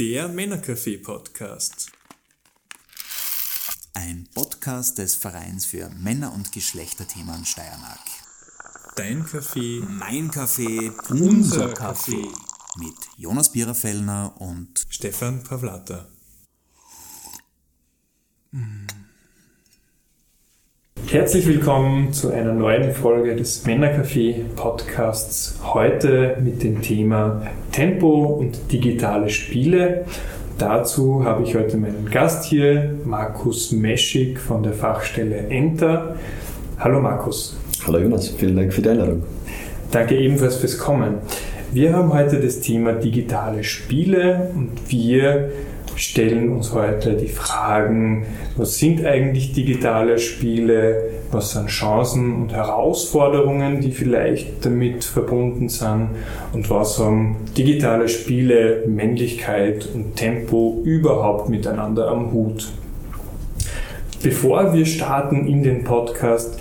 Der Männercafé-Podcast. Ein Podcast des Vereins für Männer- und Geschlechterthemen Steiermark. Dein Kaffee, Mein Kaffee, unser Kaffee. mit Jonas Biererfellner und Stefan Pavlata. Herzlich willkommen zu einer neuen Folge des Männercafé Podcasts. Heute mit dem Thema Tempo und digitale Spiele. Dazu habe ich heute meinen Gast hier, Markus Meschig von der Fachstelle Enter. Hallo Markus. Hallo Jonas, vielen Dank für die Einladung. Danke ebenfalls fürs Kommen. Wir haben heute das Thema digitale Spiele und wir stellen uns heute die Fragen, was sind eigentlich digitale Spiele, was sind Chancen und Herausforderungen, die vielleicht damit verbunden sind und was haben digitale Spiele, Männlichkeit und Tempo überhaupt miteinander am Hut. Bevor wir starten in den Podcast,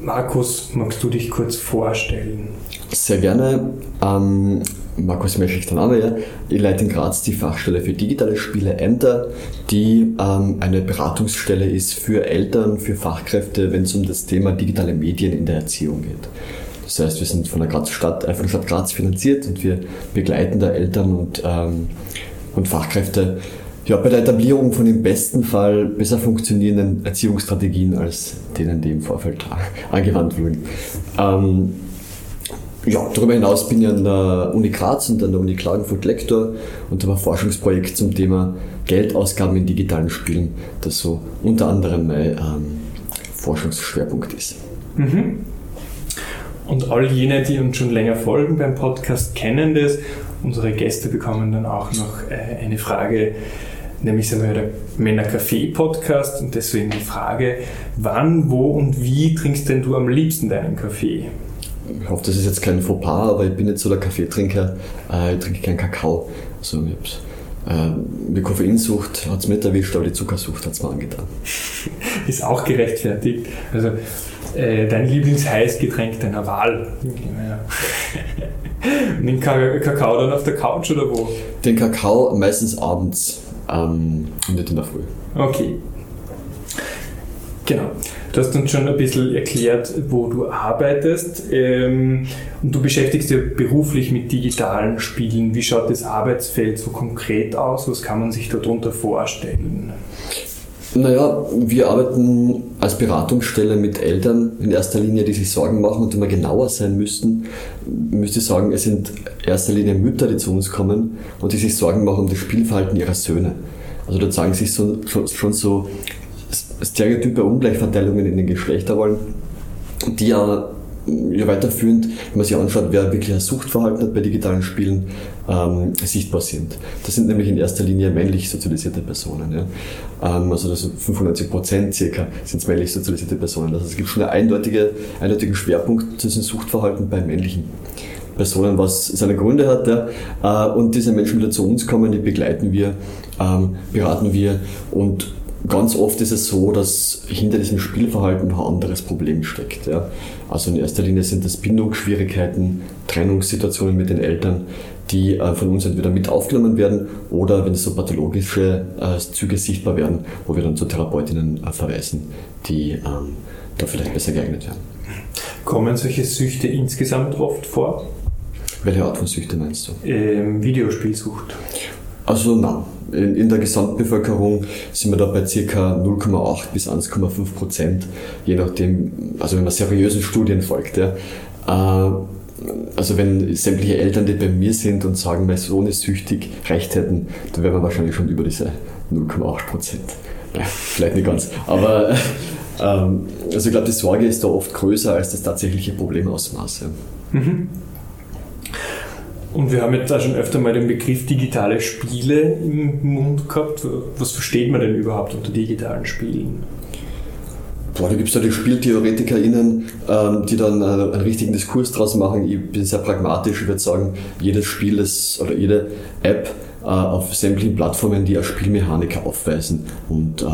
Markus, magst du dich kurz vorstellen? Sehr gerne. Ähm, Markus Meschig, der Name, ja. Ich leite in Graz die Fachstelle für digitale Spiele Ämter, die ähm, eine Beratungsstelle ist für Eltern, für Fachkräfte, wenn es um das Thema digitale Medien in der Erziehung geht. Das heißt, wir sind von der Graz Stadt, äh, von der Stadt Graz finanziert und wir begleiten da Eltern und, ähm, und Fachkräfte ja, bei der Etablierung von im besten Fall besser funktionierenden Erziehungsstrategien als denen, die im Vorfeld angewandt wurden. Ähm, ja, darüber hinaus bin ich an der Uni Graz und an der Uni Klagenfurt Lektor und habe ein Forschungsprojekt zum Thema Geldausgaben in digitalen Spielen, das so unter anderem mein ähm, Forschungsschwerpunkt ist. Mhm. Und all jene, die uns schon länger folgen beim Podcast, kennen das. Unsere Gäste bekommen dann auch noch äh, eine Frage, nämlich sind wir der Männer-Kaffee-Podcast und deswegen die Frage, wann, wo und wie trinkst denn du am liebsten deinen Kaffee? Ich hoffe, das ist jetzt kein Fauxpas, aber ich bin nicht so der Kaffeetrinker. Äh, ich trinke keinen Kakao. Also, ich hab's, äh, die Koffeinsucht hat es nicht erwischt, aber die Zuckersucht hat es mir angetan. Ist auch gerechtfertigt. Also äh, dein Lieblingsheißgetränk deiner Wahl. Den Ka- Kakao dann auf der Couch oder wo? Den Kakao meistens abends ähm, und nicht in der Früh. Okay. Genau. Du hast uns schon ein bisschen erklärt, wo du arbeitest. Ähm, und du beschäftigst dich beruflich mit digitalen Spielen. Wie schaut das Arbeitsfeld so konkret aus? Was kann man sich darunter vorstellen? Naja, wir arbeiten als Beratungsstelle mit Eltern in erster Linie, die sich Sorgen machen und wir genauer sein müssten, müsste ich sagen, es sind in erster Linie Mütter, die zu uns kommen und die sich Sorgen machen um das Spielverhalten ihrer Söhne. Also da zeigen sich so, schon, schon so stereotype Ungleichverteilungen in den Geschlechterrollen, die ja, ja weiterführend, wenn man sich anschaut, wer wirklich ein Suchtverhalten hat bei digitalen Spielen, ähm, sichtbar sind. Das sind nämlich in erster Linie männlich sozialisierte Personen. Ja. Ähm, also das sind 95 Prozent circa sind männlich sozialisierte Personen. Also es gibt schon einen eindeutige, eindeutigen Schwerpunkt zu diesem Suchtverhalten bei männlichen Personen, was seine Gründe hat. Ja. Äh, und diese Menschen wieder zu uns kommen, die begleiten wir, ähm, beraten wir und Ganz oft ist es so, dass hinter diesem Spielverhalten noch ein anderes Problem steckt. Ja. Also in erster Linie sind das Bindungsschwierigkeiten, Trennungssituationen mit den Eltern, die äh, von uns entweder mit aufgenommen werden oder wenn so pathologische äh, Züge sichtbar werden, wo wir dann zu Therapeutinnen äh, verweisen, die ähm, da vielleicht besser geeignet werden. Kommen solche Süchte insgesamt oft vor? Welche Art von Süchte meinst du? Ähm, Videospielsucht. Also nein. In, in der Gesamtbevölkerung sind wir da bei ca. 0,8 bis 1,5 Prozent, je nachdem, also wenn man seriösen Studien folgt. Ja. Äh, also wenn sämtliche Eltern, die bei mir sind und sagen, mein Sohn ist süchtig, recht hätten, dann wären wir wahrscheinlich schon über diese 0,8 Prozent. Ja, vielleicht nicht ganz, aber ähm, also ich glaube, die Sorge ist da oft größer als das tatsächliche Problemausmaß. Ja. Und wir haben jetzt da schon öfter mal den Begriff digitale Spiele im Mund gehabt. Was versteht man denn überhaupt unter digitalen Spielen? Boah, da gibt es ja die SpieltheoretikerInnen, ähm, die dann äh, einen richtigen Diskurs draus machen. Ich bin sehr pragmatisch. Ich würde sagen, jedes Spiel ist, oder jede App äh, auf sämtlichen Plattformen, die eine Spielmechanik aufweisen und äh,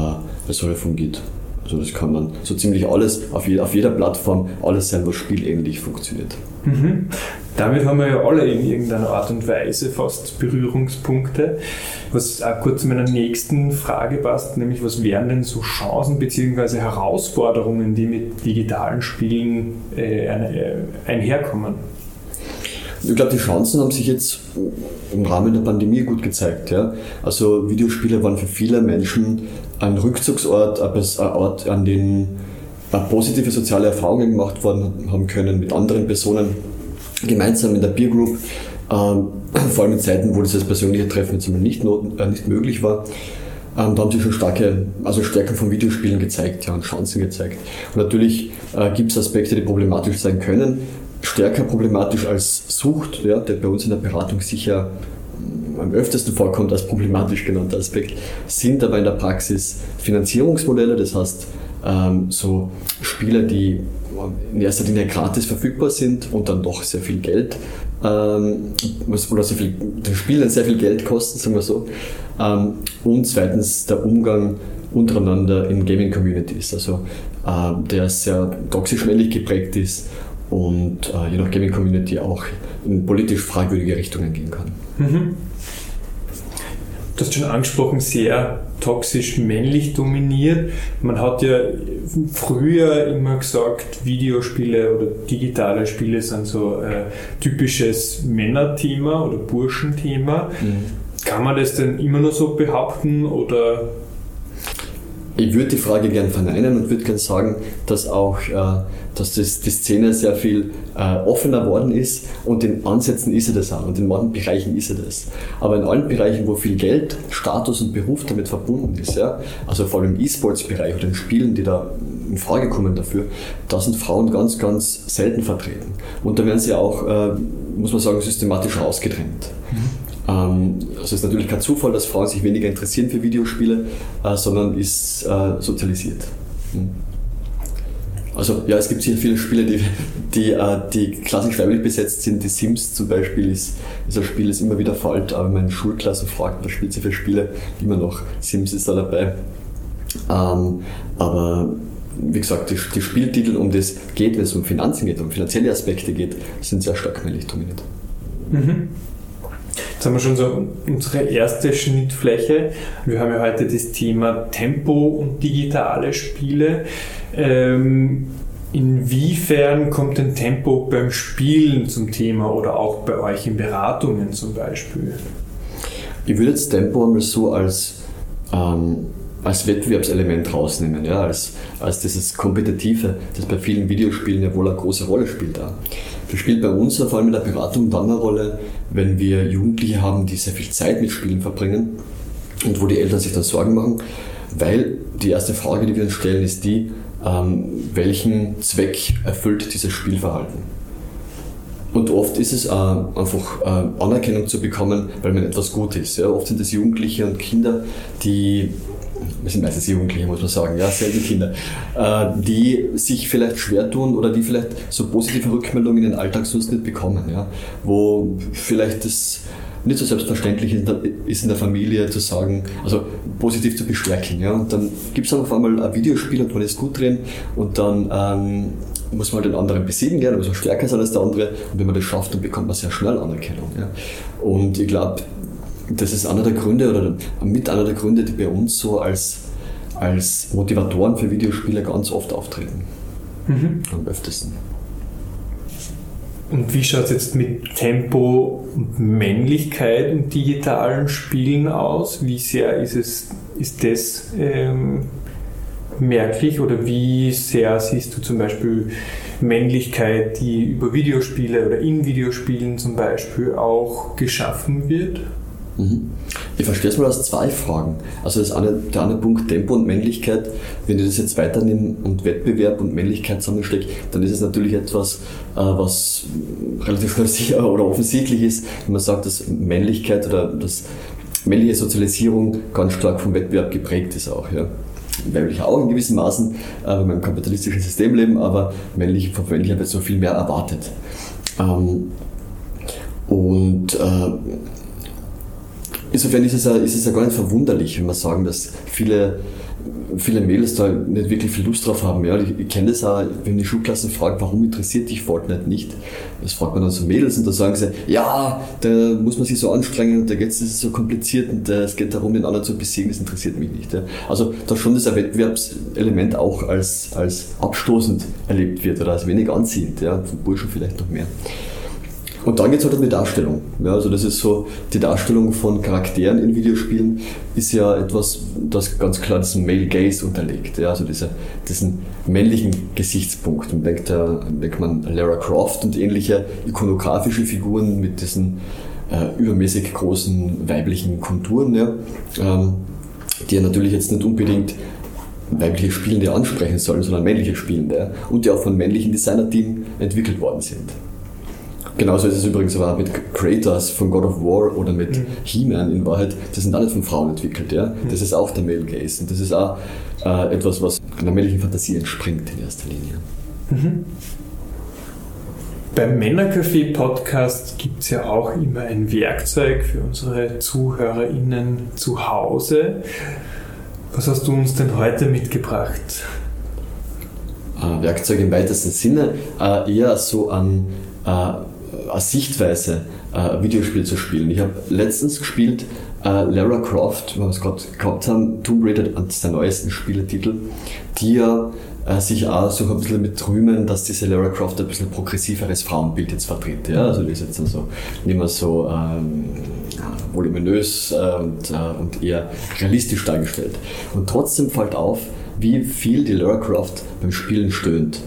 das soll fungiert. Also das kann man so ziemlich alles, auf, je, auf jeder Plattform, alles sein, was spielähnlich funktioniert. Mhm. Damit haben wir ja alle in irgendeiner Art und Weise fast Berührungspunkte. Was auch kurz zu meiner nächsten Frage passt, nämlich was wären denn so Chancen bzw. Herausforderungen, die mit digitalen Spielen äh, äh, einherkommen? Ich glaube, die Chancen haben sich jetzt im Rahmen der Pandemie gut gezeigt. Ja? Also Videospiele waren für viele Menschen ein Rückzugsort, ein Ort, an dem positive soziale Erfahrungen gemacht worden haben können mit anderen Personen, gemeinsam in der Peer Group, ähm, vor allem in Zeiten, wo dieses persönliche Treffen jetzt nicht, not, äh, nicht möglich war. Ähm, da haben sich schon starke, also Stärken von Videospielen gezeigt ja, und Chancen gezeigt. Und natürlich äh, gibt es Aspekte, die problematisch sein können stärker problematisch als Sucht, ja, der bei uns in der Beratung sicher mm, am öftesten vorkommt als problematisch genannter Aspekt, sind aber in der Praxis Finanzierungsmodelle, das heißt ähm, so Spiele, die in erster Linie gratis verfügbar sind und dann doch sehr viel Geld ähm, oder sehr viel, den Spielen sehr viel Geld kosten, sagen wir so. Ähm, und zweitens der Umgang untereinander in Gaming-Communities, also äh, der sehr toxisch-männlich geprägt ist und äh, je nach Gaming Community auch in politisch fragwürdige Richtungen gehen kann. Mhm. Du hast schon angesprochen, sehr toxisch männlich dominiert. Man hat ja früher immer gesagt, Videospiele oder digitale Spiele sind so äh, typisches Männerthema oder Burschenthema. Mhm. Kann man das denn immer noch so behaupten oder ich würde die Frage gern verneinen und würde gern sagen, dass auch äh, dass das, die Szene sehr viel äh, offener worden ist und in Ansätzen ist sie das auch und in manchen Bereichen ist sie das. Aber in allen Bereichen, wo viel Geld, Status und Beruf damit verbunden ist, ja, also vor allem im E-Sports-Bereich oder in Spielen, die da in Frage kommen dafür, da sind Frauen ganz, ganz selten vertreten. Und da werden sie auch, äh, muss man sagen, systematisch rausgedrängt. Mhm. Ähm, also es ist natürlich kein Zufall, dass Frauen sich weniger interessieren für Videospiele, äh, sondern ist äh, sozialisiert. Hm. Also ja, es gibt sicher viele Spiele, die, die, äh, die klassisch weiblich besetzt sind. Die Sims zum Beispiel ist, ist ein Spiel, das immer wieder fällt, aber wenn man Schulklassen fragt, was spielt sie für Spiele, immer noch Sims ist da dabei. Ähm, aber wie gesagt, die, die, Spieltitel, um das geht, wenn es um Finanzen geht, um finanzielle Aspekte geht, sind sehr stark männlich dominiert. Mhm. Jetzt haben wir schon so unsere erste Schnittfläche. Wir haben ja heute das Thema Tempo und digitale Spiele. Ähm, inwiefern kommt denn Tempo beim Spielen zum Thema oder auch bei euch in Beratungen zum Beispiel? Ich würde jetzt Tempo einmal so als, ähm, als Wettbewerbselement rausnehmen, ja, als, als dieses Kompetitive, das bei vielen Videospielen ja wohl eine große Rolle spielt. Das spielt bei uns vor allem in der Beratung dann eine Rolle, wenn wir Jugendliche haben, die sehr viel Zeit mit Spielen verbringen und wo die Eltern sich dann Sorgen machen, weil die erste Frage, die wir uns stellen, ist die, ähm, welchen Zweck erfüllt dieses Spielverhalten? Und oft ist es äh, einfach äh, Anerkennung zu bekommen, weil man etwas gut ist. Ja? Oft sind es Jugendliche und Kinder, die wir sind meistens Jugendliche, muss man sagen, ja, selten Kinder, äh, die sich vielleicht schwer tun oder die vielleicht so positive Rückmeldungen in den Alltag sonst nicht bekommen, ja, wo vielleicht das nicht so selbstverständlich ist in der Familie zu sagen, also positiv zu bestärken. Ja. Und dann gibt es auf einmal ein Videospiel und man ist gut drin und dann ähm, muss man den anderen besiegen gerne, muss man stärker sein als der andere und wenn man das schafft, dann bekommt man sehr schnell Anerkennung. Ja. Und ich glaube, das ist einer der Gründe oder mit einer der Gründe, die bei uns so als, als Motivatoren für Videospiele ganz oft auftreten. Mhm. Am öftesten. Und wie schaut es jetzt mit Tempo und Männlichkeit und digitalen Spielen aus? Wie sehr ist, es, ist das ähm, merklich oder wie sehr siehst du zum Beispiel Männlichkeit, die über Videospiele oder in Videospielen zum Beispiel auch geschaffen wird? Mhm. Ich verstehe es mal aus zwei Fragen. Also das eine, der eine Punkt Tempo und Männlichkeit, wenn ich das jetzt weiternehme und Wettbewerb und Männlichkeit zusammenstecke, dann ist es natürlich etwas, äh, was relativ schnell sicher oder offensichtlich ist, wenn man sagt, dass Männlichkeit oder dass männliche Sozialisierung ganz stark vom Wettbewerb geprägt ist auch. Ja. Weiblich auch in gewissen Maßen, äh, wenn wir im kapitalistischen System leben, aber männliche, von männlicher wird so viel mehr erwartet. Ähm, und äh, insofern ist es, ja, ist es ja gar nicht verwunderlich, wenn wir sagen, dass viele, viele Mädels da nicht wirklich viel Lust drauf haben. Ja, ich, ich kenne das auch, wenn die Schulklassen fragen, warum interessiert dich Fortnite nicht? Das fragt man dann so Mädels und da sagen sie, ja, da muss man sich so anstrengen und da geht es so kompliziert und äh, es geht darum, den anderen zu besiegen, das interessiert mich nicht. Ja. Also da schon das Wettbewerbselement auch als, als abstoßend erlebt wird oder als wenig anziehend, ja, von Burschen vielleicht noch mehr. Und dann geht es halt um die Darstellung. Ja, also das ist so, die Darstellung von Charakteren in Videospielen ist ja etwas, das ganz klar diesen Male Gaze unterlegt. Ja, also diese, diesen männlichen Gesichtspunkt. Man denkt, da denkt man Lara Croft und ähnliche ikonografische Figuren mit diesen äh, übermäßig großen weiblichen Konturen, ja, ähm, die ja natürlich jetzt nicht unbedingt weibliche Spielende ansprechen sollen, sondern männliche Spielende und die auch von männlichen Designer-Team entwickelt worden sind. Genauso ist es übrigens aber auch mit Kratos von God of War oder mit mhm. He-Man in Wahrheit. Das sind alle von Frauen entwickelt. Ja? Mhm. Das ist auch der Male Gaze. Und das ist auch äh, etwas, was einer männlichen Fantasie entspringt in erster Linie. Mhm. Beim Männercafé-Podcast gibt es ja auch immer ein Werkzeug für unsere ZuhörerInnen zu Hause. Was hast du uns denn heute mitgebracht? Äh, Werkzeug im weitesten Sinne, äh, eher so an äh, als Sichtweise äh, Videospiel zu spielen. Ich habe letztens gespielt äh, Lara Croft, wenn wir es gerade gehabt haben, Tomb Raider, eines der neuesten Spieletitel, die ja äh, sich auch so ein bisschen mit rühmen, dass diese Lara Croft ein bisschen progressiveres Frauenbild jetzt vertritt. Ja? Also die ist jetzt also nicht mehr so ähm, voluminös äh, und, äh, und eher realistisch dargestellt. Und trotzdem fällt auf, wie viel die Lara Croft beim Spielen stöhnt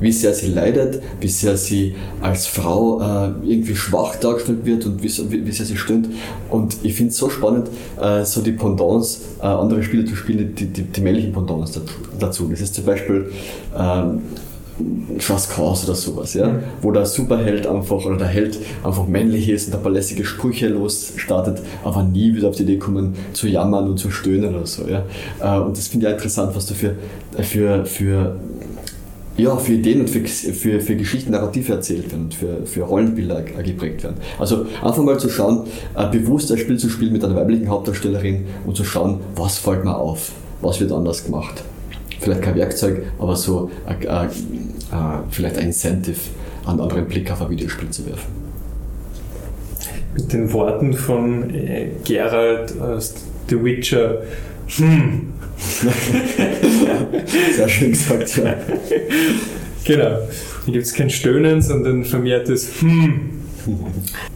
wie sehr sie leidet, wie sehr sie als Frau äh, irgendwie schwach dargestellt wird und wie, wie sehr sie stöhnt. Und ich finde es so spannend, äh, so die Pendants, äh, andere Spiele zu spielen, die, die, die männlichen Pendants dazu. Das ist zum Beispiel ähm, Just Cause oder sowas, ja? Mhm. wo der Superheld einfach oder der Held einfach männlich ist und ein paar lässige Sprüche losstartet, aber nie wieder auf die Idee kommen zu jammern und zu stöhnen oder so. Ja? Äh, und das finde ich auch interessant, was da für, für, für ja, für Ideen und für, für, für Geschichten, Narrative erzählt werden und für, für Rollenbilder geprägt werden. Also einfach mal zu schauen, äh, bewusst ein Spiel zu spielen mit einer weiblichen Hauptdarstellerin und zu schauen, was fällt mir auf, was wird anders gemacht. Vielleicht kein Werkzeug, aber so äh, äh, äh vielleicht ein Incentive, einen anderen Blick auf ein Videospiel zu werfen. Mit den Worten von äh, Gerald aus The Witcher, hm, Sehr schön gesagt, ja. Genau. Hier gibt es kein Stöhnen, sondern vermehrtes Hm.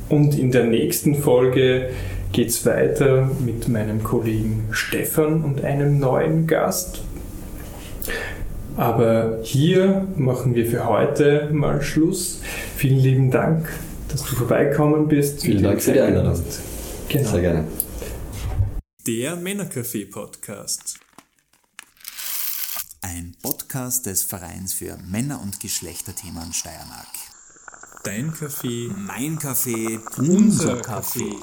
Und in der nächsten Folge geht es weiter mit meinem Kollegen Stefan und einem neuen Gast. Aber hier machen wir für heute mal Schluss. Vielen lieben Dank, dass du vorbeikommen bist. Vielen Dank für die Einladung. Genau. Sehr gerne. Der Männercafé-Podcast. Ein Podcast des Vereins für Männer- und Geschlechterthemen Steiermark. Dein Kaffee, mein Kaffee, unser Kaffee.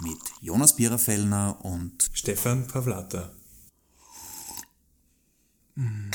Mit Jonas Biererfellner und Stefan Pavlata. Mm.